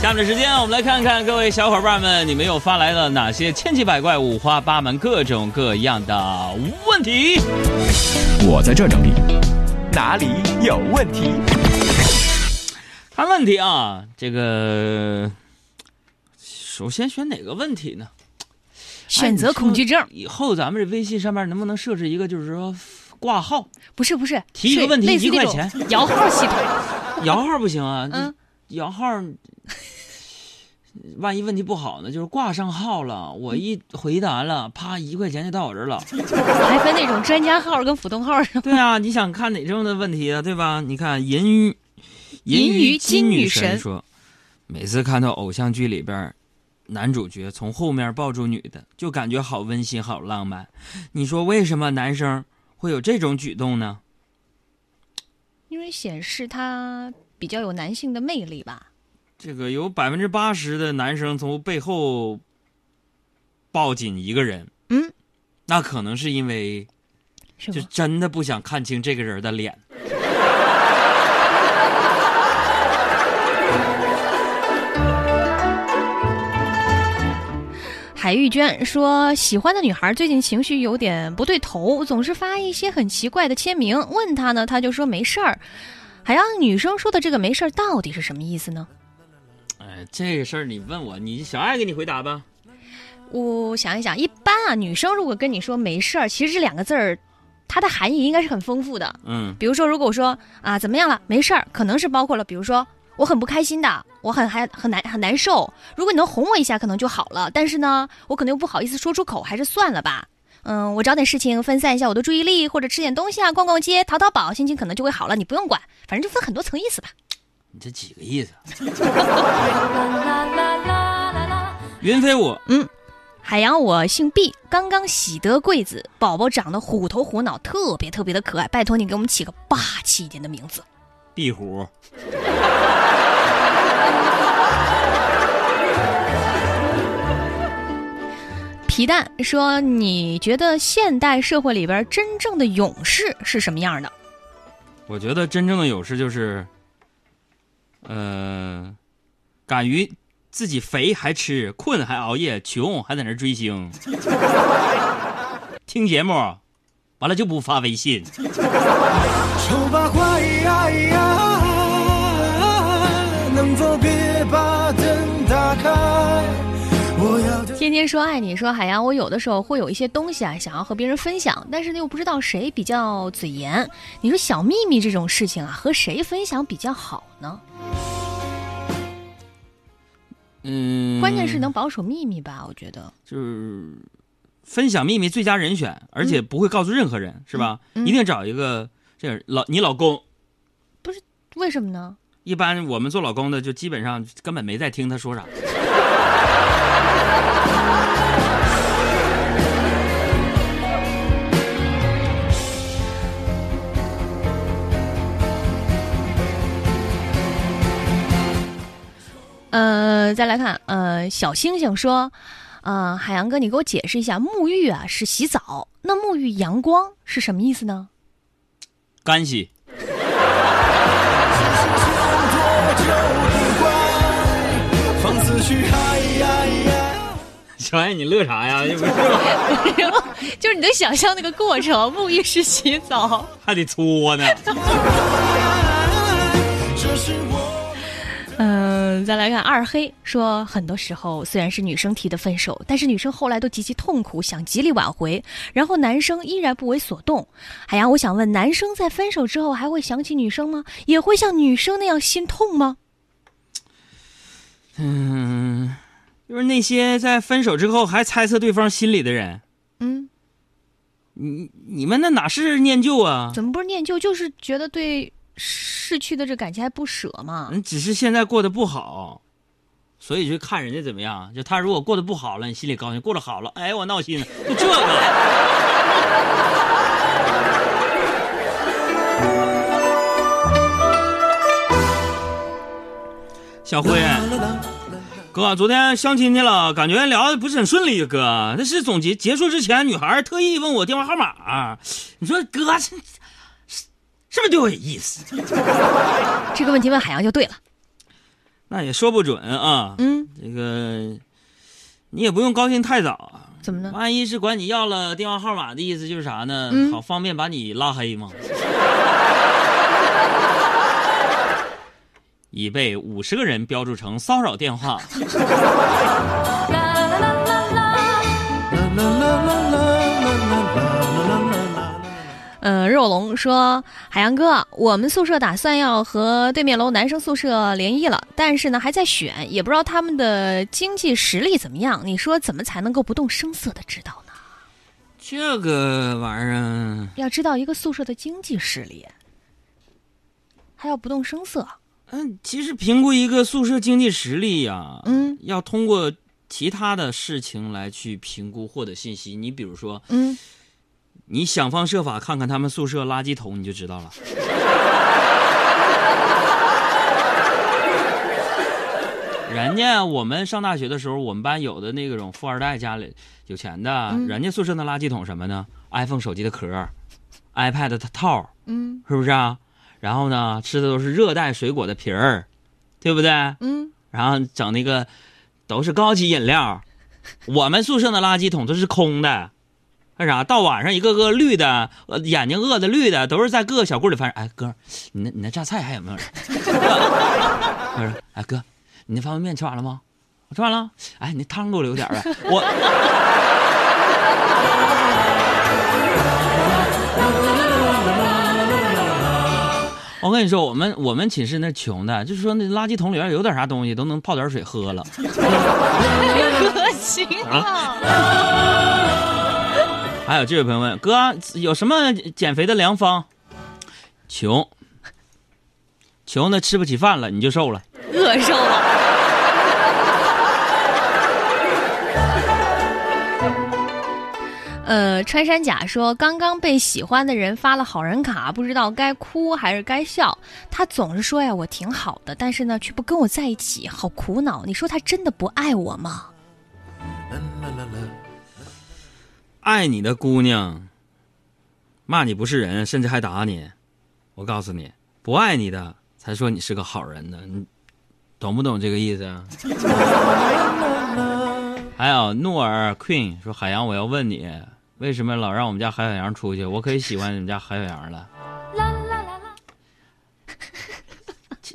下面的时间，我们来看看各位小伙伴们，你们又发来了哪些千奇百怪、五花八门、各种各样的问题？我在这整理，哪里有问题？看问题啊，这个首先选哪个问题呢？选择恐惧症哎。以后咱们这微信上面能不能设置一个，就是说挂号不是不是，提一个问题一块钱摇号系统。摇号不行啊？嗯，摇号，万一问题不好呢？就是挂上号了，我一回答了，啪，一块钱就到我这儿了。还分那种专家号跟普通号是吧？对啊，你想看哪种的问题啊？对吧？你看银鱼，银鱼金金女神神说，每次看到偶像剧里边，男主角从后面抱住女的，就感觉好温馨、好浪漫。你说为什么男生会有这种举动呢？因为显示他比较有男性的魅力吧。这个有百分之八十的男生从背后抱紧一个人，嗯，那可能是因为就？真的不想看清这个人的脸。海玉娟说，喜欢的女孩最近情绪有点不对头，总是发一些很奇怪的签名。问她呢，她就说没事儿。海洋女生说的这个没事儿到底是什么意思呢？哎，这个事儿你问我，你小爱给你回答吧。我想一想，一般啊，女生如果跟你说没事儿，其实这两个字儿，它的含义应该是很丰富的。嗯，比如说，如果我说啊怎么样了，没事儿，可能是包括了，比如说我很不开心的，我很还很难很难受。如果你能哄我一下，可能就好了。但是呢，我可能又不好意思说出口，还是算了吧。嗯，我找点事情分散一下我的注意力，或者吃点东西啊，逛逛街，淘淘宝，心情可能就会好了。你不用管，反正就分很多层意思吧。你这几个意思？云飞我嗯，海洋，我姓毕，刚刚喜得贵子，宝宝长得虎头虎脑，特别特别的可爱。拜托你给我们起个霸气一点的名字。壁虎，皮蛋说：“你觉得现代社会里边真正的勇士是什么样的？我觉得真正的勇士就是，呃，敢于自己肥还吃，困还熬夜，穷还在那追星，听节目，完了就不发微信。丑八怪呀，能否别把灯打开？我要天天说爱你，说海洋，我有的时候会有一些东西啊，想要和别人分享，但是呢又不知道谁比较嘴严。你说小秘密这种事情啊，和谁分享比较好呢？嗯，关键是能保守秘密吧，我觉得。就是分享秘密最佳人选，而且不会告诉任何人，是吧？嗯一定找一个这样老你老公。不是为什么呢？一般我们做老公的就基本上根本没在听他说啥。呃，再来看，呃，小星星说，呃，海洋哥，你给我解释一下，沐浴啊是洗澡，那沐浴阳光是什么意思呢？干洗。小爱你乐啥呀？这不是？就是你能想象那个过程，沐浴是洗澡。还得搓呢。嗯，再来看二黑说，很多时候虽然是女生提的分手，但是女生后来都极其痛苦，想极力挽回，然后男生依然不为所动。海洋，我想问，男生在分手之后还会想起女生吗？也会像女生那样心痛吗？嗯，就是那些在分手之后还猜测对方心里的人，嗯，你你们那哪是念旧啊？怎么不是念旧，就是觉得对逝去的这感情还不舍嘛？你，只是现在过得不好，所以就看人家怎么样。就他如果过得不好了，你心里高兴；过得好了，哎，我闹心了，就这个。小辉，哥，昨天相亲去了，感觉聊的不是很顺利。哥，那是总结结束之前，女孩特意问我电话号码。你说哥这是不是对我有意思？这个问题问海洋就对了。那也说不准啊。嗯，这个你也不用高兴太早啊。怎么呢？万一是管你要了电话号码的意思就是啥呢？嗯好方便把你拉黑吗？已被五十个人标注成骚扰电话。呃，肉龙说：“海洋哥，我们宿舍打算要和对面楼男生宿舍联谊了，但是呢还在选，也不知道他们的经济实力怎么样。你说怎么才能够不动声色的知道呢？这个玩意儿，要知道一个宿舍的经济实力，还要不动声色。嗯，其实评估一个宿舍经济实力呀、嗯要通过其他的事情来去评估获得信息。你比如说，嗯，你想方设法看看他们宿舍垃圾桶，你就知道了。人家我们上大学的时候，我们班有的那种富二代家里有钱的，嗯人家宿舍那垃圾桶什么呢？iPhone 手机的壳，iPad 的套，嗯是不是啊？然后呢，吃的都是热带水果的皮儿，对不对？嗯，然后整那个都是高级饮料。我们宿舍的垃圾桶都是空的，干啥？到晚上一个个绿的，呃，眼睛饿的绿的，都是在各个小柜里翻。哎，哥，你那你那榨菜还有没有人？他说：“哎哥，你那方便面吃完了吗？我吃完了。哎，你那汤给我留点呗。我 我跟你说，我们我们寝室那穷的，就是说那垃圾桶里边有点啥东西，都能泡点水喝了。可行啊！还有这位朋友问哥，有什么减肥的良方？穷，穷的吃不起饭了，你就瘦了。饿瘦了。呃，穿山甲说，刚刚被喜欢的人发了好人卡，不知道该哭还是该笑。他总是说呀，我挺好的，但是呢，却不跟我在一起，好苦恼。你说他真的不爱我吗？爱你的姑娘，骂你不是人，甚至还打你。我告诉你，不爱你的才说你是个好人呢。你懂不懂这个意思啊？还有诺尔 Queen 说：“海洋，我要问你，为什么老让我们家海小羊出去？我可以喜欢你们家海小羊了。”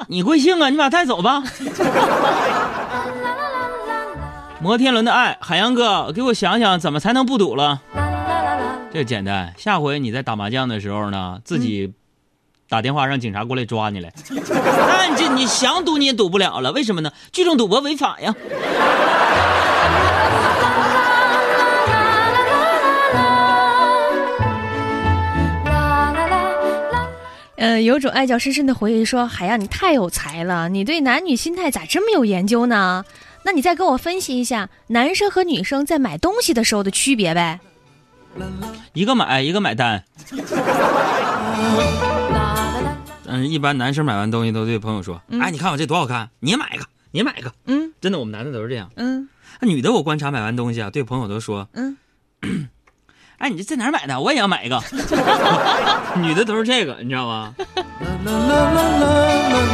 你贵姓啊？你把他带走吧。摩天轮的爱，海洋哥，给我想想怎么才能不赌了。这简单，下回你在打麻将的时候呢，自己打电话让警察过来抓你来。那你这你想赌你也赌不了了，为什么呢？聚众赌博违法呀。呃，有种爱叫深深的回忆说：“海洋，你太有才了，你对男女心态咋这么有研究呢？那你再跟我分析一下男生和女生在买东西的时候的区别呗。一个买一个买单。嗯，一般男生买完东西都对朋友说：“哎，你看我这多好看，你也买一个，你也买一个。”嗯真的，我们男的都是这样。嗯那女的我观察买完东西啊，对朋友都说嗯，：“哎，你这在哪儿买的？我也要买一个。” 女的都是这个，你知道吗？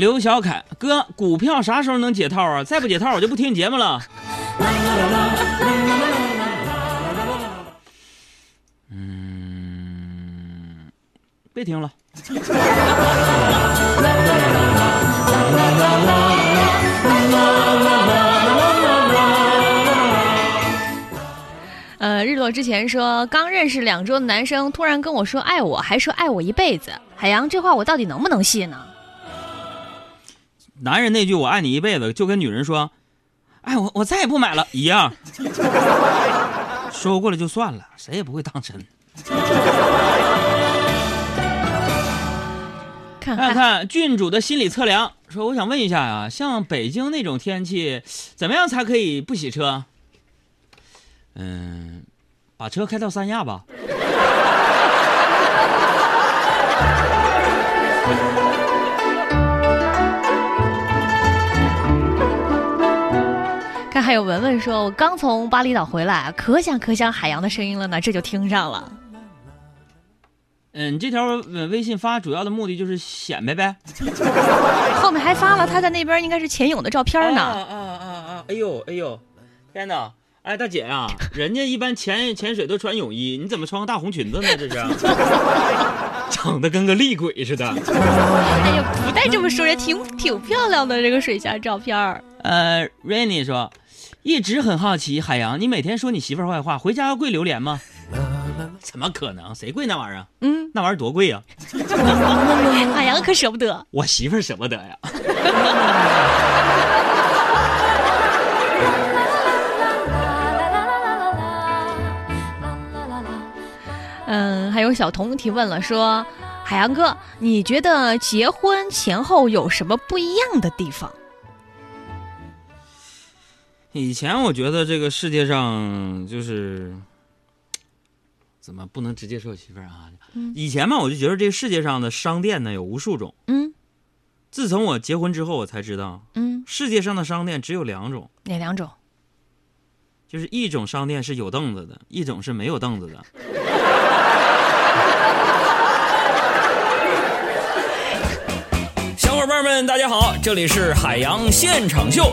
刘小凯哥，股票啥时候能解套啊？再不解套，我就不听你节目了。嗯，别听了。呃，日落之前说刚认识两周的男生突然跟我说爱我，还说爱我一辈子。海洋，这话我到底能不能信呢？男人那句“我爱你一辈子”，就跟女人说：“哎，我我再也不买了”一样。说过了就算了，谁也不会当真。看看看看郡主的心理测量，说我想问一下呀、像北京那种天气，怎么样才可以不洗车？嗯，把车开到三亚吧。看，还有文文说，我刚从巴厘岛回来，可想可想海洋的声音了呢，这就听上了。嗯，你这条呃微信发主要的目的就是显摆呗。后面还发了他在那边应该是潜泳的照片呢。啊啊啊啊！哎呦哎呦，天哪！哎，大姐啊、人家一般潜 潜水都穿泳衣，你怎么穿个大红裙子呢？这是，长得跟个厉鬼似的。哎呀，不带这么说，也挺挺漂亮的这个水下照片儿。呃，Rainy 说，一直很好奇，海洋，你每天说你媳妇儿坏话，回家要跪榴莲吗？怎么可能？谁跪那玩意儿啊？嗯，那玩意儿多贵呀、海洋可舍不得。我媳妇儿舍不得呀。嗯，还有小童提问了，说海洋哥，你觉得结婚前后有什么不一样的地方？以前我觉得这个世界上就是，怎么不能直接说我媳妇儿啊？嗯以前嘛，我就觉得这个世界上的商店呢有无数种。嗯自从我结婚之后，我才知道嗯，世界上的商店只有两种，哪两种？就是一种商店是有凳子的，一种是没有凳子的。小伙伴们，大家好，这里是海洋现场秀。